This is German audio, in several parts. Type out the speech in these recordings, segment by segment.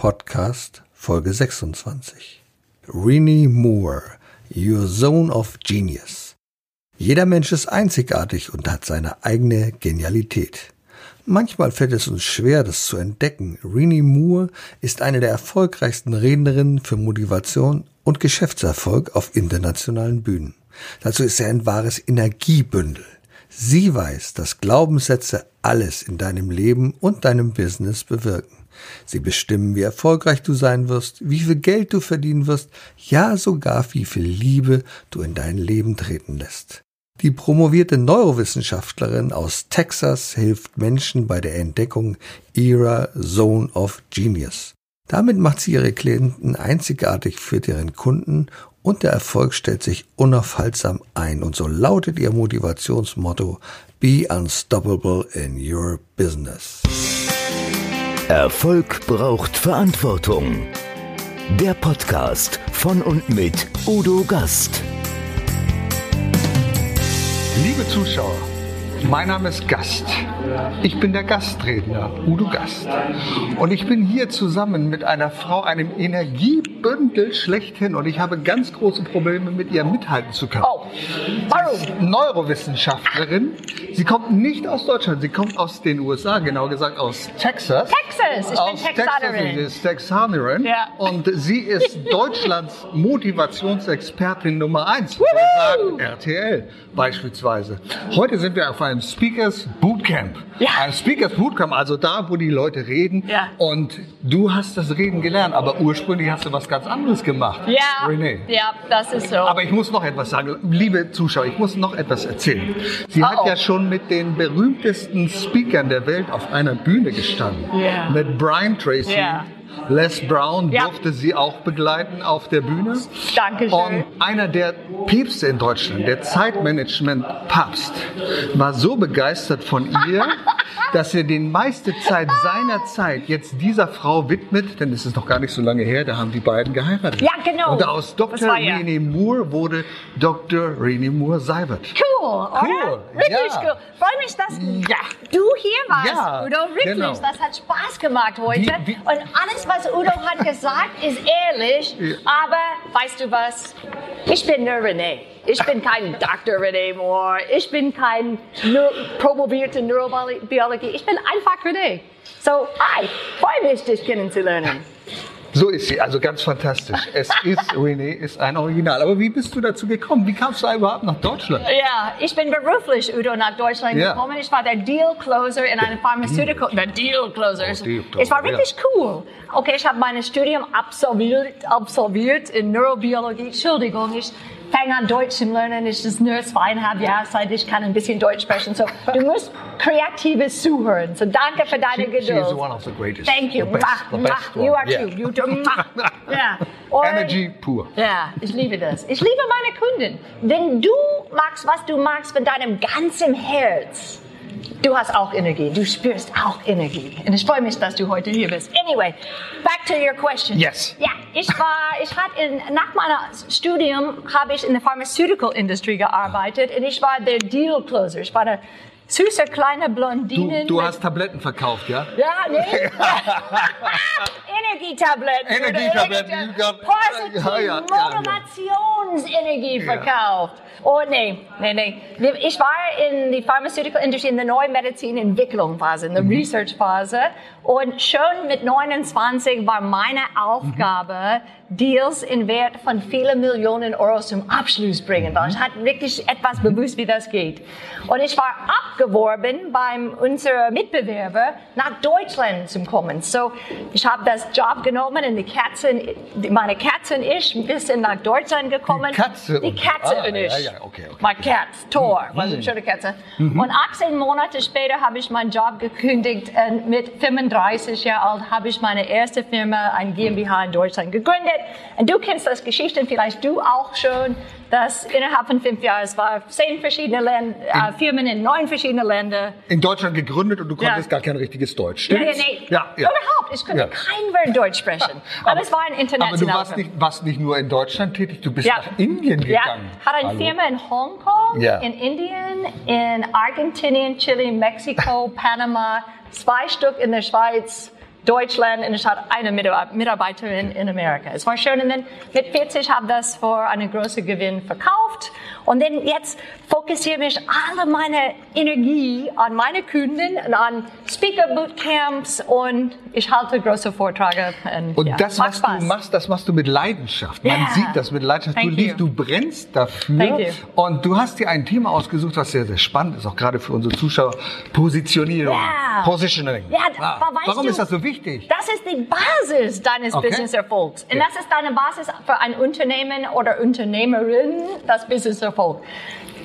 Podcast Folge 26. Renee Moore, Your Zone of Genius. Jeder Mensch ist einzigartig und hat seine eigene Genialität. Manchmal fällt es uns schwer, das zu entdecken. Renee Moore ist eine der erfolgreichsten Rednerinnen für Motivation und Geschäftserfolg auf internationalen Bühnen. Dazu ist er ein wahres Energiebündel. Sie weiß, dass Glaubenssätze alles in deinem Leben und deinem Business bewirken. Sie bestimmen, wie erfolgreich du sein wirst, wie viel Geld du verdienen wirst, ja sogar wie viel Liebe du in dein Leben treten lässt. Die promovierte Neurowissenschaftlerin aus Texas hilft Menschen bei der Entdeckung ihrer Zone of Genius. Damit macht sie ihre Klienten einzigartig für deren Kunden und der Erfolg stellt sich unaufhaltsam ein. Und so lautet ihr Motivationsmotto Be unstoppable in your business. Erfolg braucht Verantwortung. Der Podcast von und mit Udo Gast. Liebe Zuschauer, mein Name ist Gast. Ich bin der Gastredner, Udo Gast. Und ich bin hier zusammen mit einer Frau, einem Energiebündel schlechthin. Und ich habe ganz große Probleme, mit ihr mithalten zu können. Oh, warum? Neurowissenschaftlerin. Sie kommt nicht aus Deutschland, sie kommt aus den USA, genau gesagt aus Texas. Texas, ich aus bin Texanerin. Texas, sie ist Texanerin. Ja. Und sie ist Deutschlands Motivationsexpertin Nummer eins. Sagt RTL beispielsweise. Heute sind wir auf einem Speakers Bootcamp. Ja. Ein Speakers Bootcamp, also da, wo die Leute reden. Ja. Und du hast das Reden gelernt, aber ursprünglich hast du was ganz anderes gemacht. Ja. Renee. Ja, das ist so. Aber ich muss noch etwas sagen, liebe Zuschauer, ich muss noch etwas erzählen. Sie oh hat ja schon mit den berühmtesten Speakern der Welt auf einer Bühne gestanden. Yeah. Mit Brian Tracy. Yeah. Les Brown ja. durfte sie auch begleiten auf der Bühne. Dankeschön. Und einer der Päpste in Deutschland, der Zeitmanagement-Papst, war so begeistert von ihr, dass er die meiste Zeit seiner Zeit jetzt dieser Frau widmet, denn es ist noch gar nicht so lange her, da haben die beiden geheiratet. Ja, genau. Und aus Dr. René Moore wurde Dr. René Moore Seibert. Cool, oder? Cool. Richtig ja. cool. Freue mich, dass ja. du hier warst, ja, Udo. Wirklich, genau. das hat Spaß gemacht heute. Wie, wie, Und alles, was Udo hat gesagt, ist ehrlich. Aber weißt du was? Ich bin nur René. Ich bin kein Dr. René Moore. Ich bin kein promovierte Neurobiologie. Ich bin einfach René. So, hi, freue mich, dich kennenzulernen. So ist sie, also ganz fantastisch. Es ist, René ist ein Original. Aber wie bist du dazu gekommen? Wie kamst du überhaupt nach Deutschland? Ja, ich bin beruflich, Udo, nach Deutschland ja. gekommen. Ich war der Deal Closer in einem Pharmaceutical, der Deal Closer. Oh, Deal Closer. Es war wirklich ja. cool. Okay, ich habe mein Studium absolviert, absolviert in Neurobiologie. Entschuldigung, ich fange an Deutsch zu lernen. Es ist nur zweieinhalb Jahre seit ich kann ein bisschen Deutsch sprechen. So, du musst kreatives Zuhören. So, danke für deine She, Geduld. She is one of the greatest. Thank you. The best, the best you are yeah. too. You do. ja. Und, Energy pur. Ja, ich liebe das. Ich liebe meine Kunden. Wenn du magst, was du magst von deinem ganzen Herz, Du hast auch Energie. Du spürst auch Energie. Und ich freue mich, dass du heute hier bist. Anyway, back to your question. Yes. Ja, ich war, ich hatte in, nach meinem Studium habe ich in der Pharmaceutical Industry gearbeitet und ich war der Deal Closer. Ich war der süße kleine Blondine. Du, du hast Tabletten verkauft, ja? Ja, nee. Energietabletten. Energietabletten. Positiv, ja, ja, Motivationsenergie verkauft. Oh, nee, nee, nee. Ich war in die Pharmaceutical Industry, in der Neumedizin-Entwicklungsphase, in der mhm. Research-Phase. Und schon mit 29 war meine Aufgabe, mhm. Deals in Wert von vielen Millionen Euro zum Abschluss bringen. Weil ich hatte wirklich etwas bewusst, wie das geht. Und ich war abgeworben beim unserer Mitbewerber nach Deutschland zu kommen. So, ich habe das Job genommen und die Katzen, meine Katze und ich ein bisschen nach Deutschland gekommen. Die Katze? Die Katze ah, und ich. Ja, ja, okay, okay. My cat, Thor, mhm. eine schöne Katze. Mhm. Und 18 Monate später habe ich meinen Job gekündigt und mit 35 Jahren alt habe ich meine erste Firma, ein GmbH in Deutschland gegründet. Und du kennst das Geschichten, vielleicht du auch schon dass innerhalb von fünf Jahren, es war zehn verschiedene Länd äh, Firmen in neun verschiedenen Ländern. In Deutschland gegründet und du konntest ja. gar kein richtiges Deutsch, stimmt? Ja, nee, ja, ja. Überhaupt, ich konnte kein Wort Deutsch sprechen. aber, aber es war ein internationaler Aber du warst nicht, warst nicht nur in Deutschland tätig, du bist nach Indien gegangen. Ja, hat eine Hallo. Firma in Hongkong, in Indien, in Argentinien, Chile, Mexiko, Panama, zwei Stück in der Schweiz, Deutschland und ich hatte eine Mitarbeiterin in Amerika. Es war schön und dann mit 40 habe ich das vor einem großen Gewinn verkauft und dann jetzt fokussiere mich alle meine Energie an meine Kunden und an Speaker Bootcamps und ich halte große Vorträge. Und, und ja, das, was Spaß. du machst, das machst du mit Leidenschaft. Man yeah. sieht das mit Leidenschaft. Thank du liebst, du brennst dafür. Und du hast dir ein Thema ausgesucht, was sehr, sehr spannend ist, auch gerade für unsere Zuschauer. Positionierung. Yeah. Positioning. Ja, ah. Warum du, ist das so wichtig? Das ist die Basis deines okay. Business-Erfolgs. Und das ist deine Basis für ein Unternehmen oder Unternehmerin, das Business-Erfolg. folk.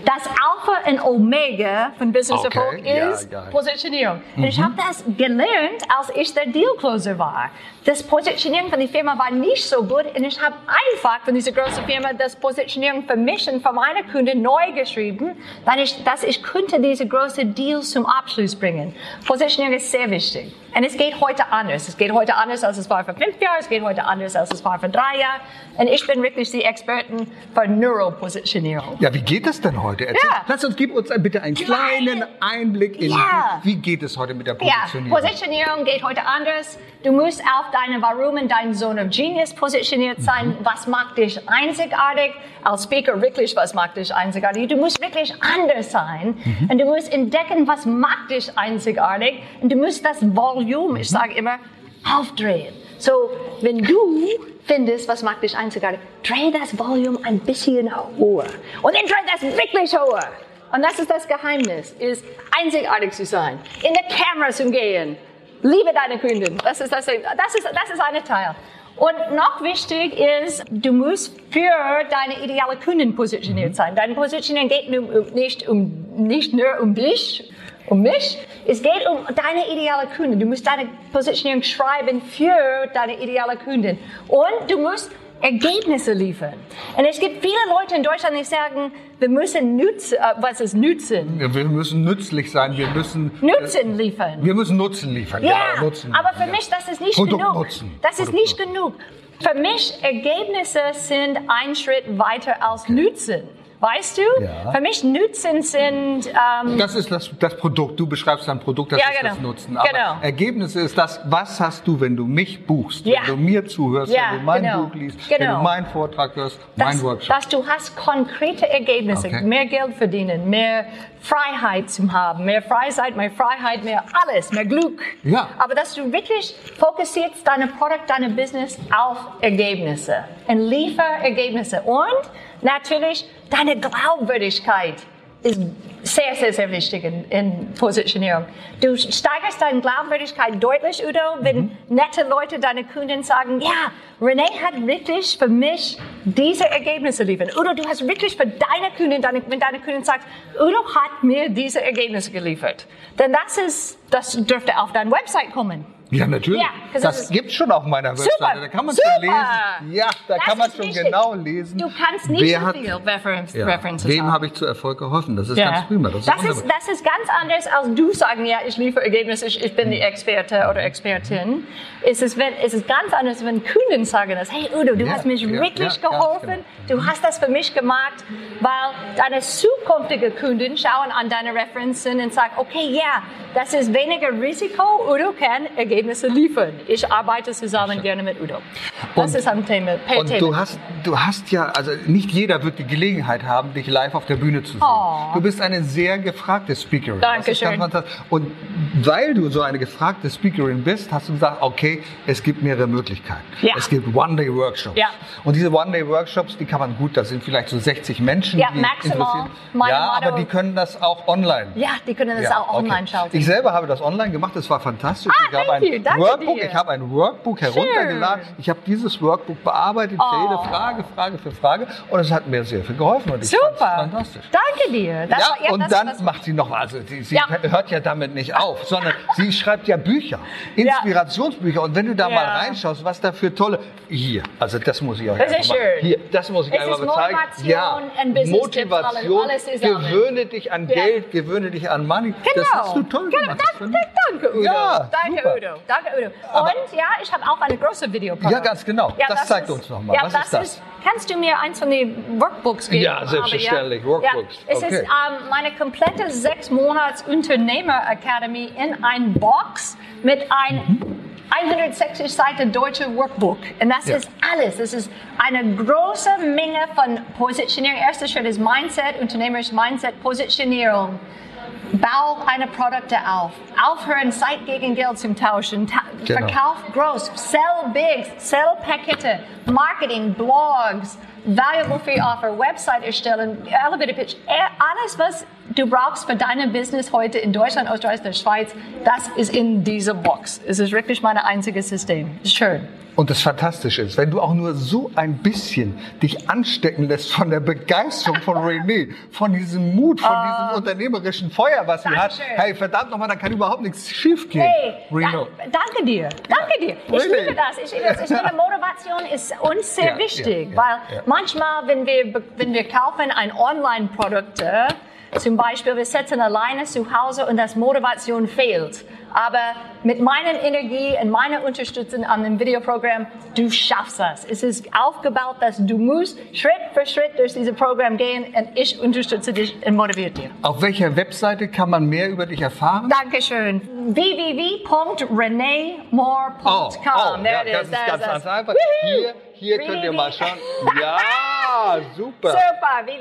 Das Alpha und Omega von Business okay. Erfolg ist ja, ja. Positionierung. Mhm. Und ich habe das gelernt, als ich der Deal-Closer war. Das Positionieren von der Firma war nicht so gut und ich habe einfach von dieser großen Firma das Positionierung für mich und für meine Kunden neu geschrieben, dass ich, dass ich könnte diese großen Deals zum Abschluss bringen. Positionierung ist sehr wichtig. Und es geht heute anders. Es geht heute anders, als es war vor fünf Jahren. Es geht heute anders, als es war vor drei Jahren. Und ich bin wirklich die Expertin für Neuropositionierung. Ja, wie geht das denn heute? Erzähl, ja. Lass uns, gib uns bitte einen kleinen Einblick in, ja. wie geht es heute mit der Positionierung? Ja, Positionierung geht heute anders. Du musst auf deine Warum und dein Zone of Genius positioniert sein. Mhm. Was macht dich einzigartig? Als Speaker wirklich, was macht dich einzigartig? Du musst wirklich anders sein. Mhm. Und du musst entdecken, was macht dich einzigartig. Und du musst das Volume, ich sage immer, aufdrehen. So, wenn du findest, was macht dich einzigartig, dreh das Volume ein bisschen höher. Und dann dreh das wirklich höher. Und das ist das Geheimnis, ist einzigartig zu sein, in der Kamera zu gehen, Liebe deine Kunden. Das ist, das, das ist, das ist ein Teil. Und noch wichtig ist, du musst für deine ideale Kunden positioniert mhm. sein. Deine Positionierung geht nicht, um, nicht nur um dich, um mich. Es geht um deine ideale Kunden. Du musst deine Positionierung schreiben für deine ideale Kunden. Und du musst Ergebnisse liefern. Und es gibt viele Leute in Deutschland, die sagen, wir müssen nutzen, äh, was ist Nutzen? Ja, wir müssen nützlich sein, wir müssen Nutzen äh, liefern. Wir müssen Nutzen liefern. Ja, ja Nutzen. aber für ja. mich das ist nicht Produkt genug. Nutzen. Das ist nicht genug. Für mich Ergebnisse sind ein Schritt weiter als Nutzen. Weißt du? Ja. Für mich Nutzen sind. Ähm, das ist das, das Produkt. Du beschreibst dein Produkt, das ja, ist genau. das Nutzen. Aber genau. Ergebnisse ist das, was hast du, wenn du mich buchst, ja. wenn du mir zuhörst, wenn du mein genau. Buch liest, genau. wenn du genau. meinen Vortrag hörst, das, mein Workshop. Dass du hast konkrete Ergebnisse, okay. mehr Geld verdienen, mehr Freiheit zu haben, mehr Freizeit, mehr Freiheit, mehr alles, mehr Glück. Ja. Aber dass du wirklich fokussierst deine Produkt, deine Business auf Ergebnisse und liefer Ergebnisse und natürlich deine Glaubwürdigkeit ist sehr, sehr, sehr wichtig in, in Positionierung. Du steigerst deine Glaubwürdigkeit deutlich, Udo, wenn mhm. nette Leute, deine Kunden sagen, ja, René hat wirklich für mich diese Ergebnisse liefern. Udo, du hast wirklich für deine Kunden, deine, wenn deine Kunden sagt, Udo hat mir diese Ergebnisse geliefert. Denn das ist, das dürfte auf deine Website kommen. Ja, natürlich. Ja, das gibt schon auf meiner Webseite. Super, da kann man schon lesen. Ja, da das kann man schon genau lesen. Du kannst nicht wer so viel Reference, ja, References Wem habe ich zu Erfolg geholfen? Das ist ja. ganz prima. Das, das, ist, das, ist, ganz anders, als du sagen, ja, ich liefere Ergebnisse, ich, ich bin die Experte oder Expertin. Es ist, wenn, es ist ganz anders, wenn Kunden sagen das. Hey Udo, du hast mich wirklich geholfen. Genau. Du hast das für mich gemacht, weil deine zukünftigen Kunden schauen an deine Referenzen und sagen, okay, ja, das ist weniger Risiko. Udo kann Ergebnisse liefern. Ich arbeite zusammen gerne mit Udo. Das und, ist ein Thema. Und Thema. du hast, du hast ja, also nicht jeder wird die Gelegenheit haben, dich live auf der Bühne zu sehen. Oh. Du bist eine sehr gefragte Speakerin. Dankeschön. Und weil du so eine gefragte Speakerin bist, hast du gesagt, okay, es gibt mehrere Möglichkeiten. Ja. Es gibt One-Day-Workshops. Ja. Und diese One-Day-Workshops, die kann man gut, das sind vielleicht so 60 Menschen, ja, die maximal. Ja, aber die können das auch online. Ja, die können das ja, auch online okay. schauen. Ich selber habe das online gemacht, das war fantastisch. Ah, ich, habe ein Workbook, ich habe ein Workbook heruntergeladen. Schön. Ich habe dieses Workbook bearbeitet, oh. jede Frage, Frage für Frage. Und es hat mir sehr viel geholfen. Und ich Super. Fantastisch. Danke dir. Das ja, und dann macht sie noch, also sie, sie ja. hört ja damit nicht auf, sondern sie schreibt ja Bücher, Inspirationsbücher. Und wenn du da mal reinschaust, was da für tolle, hier, also das muss ich euch das ist schön. Hier, das muss ich es bezeigen. Motivation, ja, Motivation, alles, gewöhne dich an Geld, gewöhne dich an Money. Genau. Das hast du toll genau. gemacht. Danke, danke Udo. Ja, danke super. Udo. Danke Udo. Und ja, ich habe auch eine große Videoprogramm. Ja, ganz genau. Ja, das, das zeigt ist, uns nochmal. Ja, Was ist das? Ist, kannst du mir eins von den Workbooks geben? Ja, selbstverständlich. Ja? Workbooks. Ja, es okay. ist ähm, meine komplette sechs Monats Unternehmer Academy in ein Box mit einem 160 Seiten deutsche Workbook. Und das ja. ist alles. Das ist eine große Menge von Positionierung. Erster Schritt ist Mindset, unternehmerisches Mindset, Positionierung. Bau eine Produkte auf. Aufhören, Zeit gegen Geld zum Tauschen. Ta genau. Verkauf groß. Sell big. Sell Pakete. Marketing, Blogs, Valuable Free Offer, Website erstellen, Elevator Pitch. Alles, was du brauchst für deine Business heute in Deutschland, Österreich, der Schweiz, das ist in dieser Box. Es ist wirklich mein einziges System. Schön. Und das Fantastische ist, wenn du auch nur so ein bisschen dich anstecken lässt von der Begeisterung von René, von diesem Mut, von uh, diesem unternehmerischen Feuer, was sie hat, hey, verdammt nochmal, dann kann überhaupt nichts schief gehen. Hey, Reno. Da, danke dir, danke dir. Ich really? liebe das. Ich, liebe das. ich liebe Motivation ist uns sehr ja, wichtig, ja, ja, weil manchmal, wenn wir, wenn wir kaufen ein Online-Produkt, zum Beispiel, wir sitzen alleine zu Hause und das Motivation fehlt aber mit meiner Energie und meiner Unterstützung an dem Videoprogramm, du schaffst das. Es ist aufgebaut, dass du musst Schritt für Schritt durch dieses Programm gehen und ich unterstütze dich und motiviere dich. Auf welcher Webseite kann man mehr über dich erfahren? Dankeschön. www.reneemore.com. Oh, oh, ja, das ist ganz, ganz einfach. Hier hier könnt ihr mal schauen. Ja, super. Super.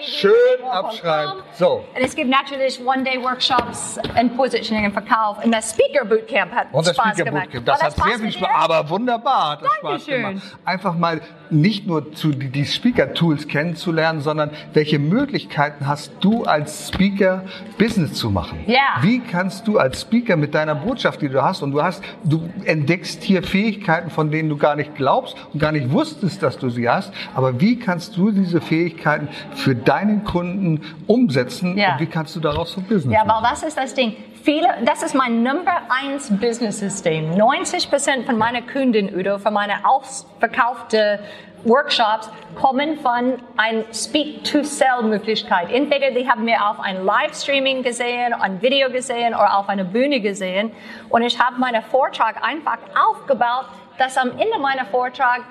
Schön abschreiben. So. Und es gibt natürlich One-Day-Workshops in Positioning und Verkauf. Und das Speaker Bootcamp hat und das Spaß Speaker gemacht. Bootcamp, das, das hat sehr viel Spaß, aber wunderbar. Hat das Spaß gemacht. Einfach mal nicht nur zu die Speaker-Tools kennenzulernen, sondern welche Möglichkeiten hast du als Speaker Business zu machen? Ja. Wie kannst du als Speaker mit deiner Botschaft, die du hast, und du hast, du entdeckst hier Fähigkeiten, von denen du gar nicht glaubst und gar nicht wusstest, dass du sie hast, aber wie kannst du diese Fähigkeiten für deinen Kunden umsetzen ja. und wie kannst du daraus so Business Ja, aber was ist das Ding? Viele, das ist mein Number eins Business System. 90 Prozent von meiner Kunden, Udo, von meiner ausverkaufte Workshops kommen von einer Speak-to-Sell-Möglichkeit. Entweder die haben mir auf ein Livestreaming gesehen, ein Video gesehen oder auf einer Bühne gesehen und ich habe meinen Vortrag einfach aufgebaut, dass am Ende meiner Vortrag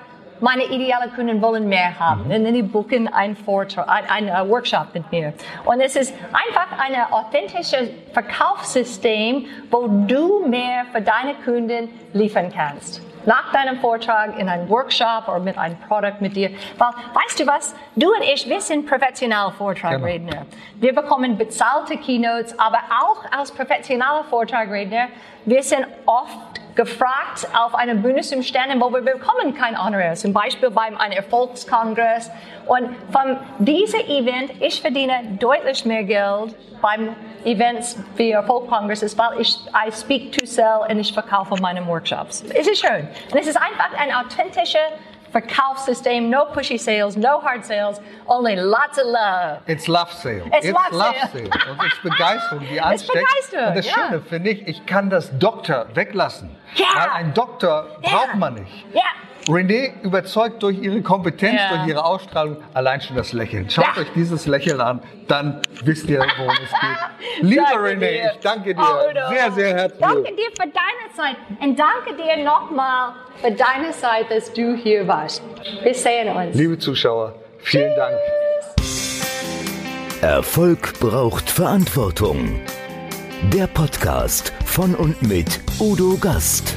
meine idealen Kunden wollen mehr haben. Mhm. Und die buchen einen Vortrag, ein, ein Workshop mit mir. Und es ist einfach ein authentisches Verkaufssystem, wo du mehr für deine Kunden liefern kannst nach deinem Vortrag in einem Workshop oder mit einem Produkt mit dir. Weil, weißt du was? Du und ich, wir sind professionelle Vortragredner. Genau. Wir bekommen bezahlte Keynotes, aber auch als professionelle Vortragredner, wir sind oft gefragt auf einer Bühne zum Sternen, wo wir bekommen kein Honorar. Zum Beispiel beim einem Erfolgskongress. Und von diesem Event, ich verdiene deutlich mehr Geld beim Events wie Erfolgskongresses, weil ich I speak to sell und ich verkaufe meine Workshops. Es ist schön. Und es ist einfach ein authentischer Verkaufssystem, no pushy sales, no hard sales, only lots of love. It's love sale. It's, It's love, love sale. sale. Und es ist Begeisterung, die ansteckt. Und das Schöne finde ich, ich kann das Doktor weglassen. Ja. Weil ein Doktor ja. braucht man nicht. Ja. René überzeugt durch ihre Kompetenz, ja. durch ihre Ausstrahlung, allein schon das Lächeln. Schaut ja. euch dieses Lächeln an, dann wisst ihr, worum es geht. Lieber René, dir. ich danke dir oh, sehr, sehr herzlich. Danke dir für deine Zeit und danke dir nochmal für deine Zeit, dass du hier warst. Wir sehen uns. Liebe Zuschauer, vielen Tschüss. Dank. Erfolg braucht Verantwortung. Der Podcast von und mit Udo Gast.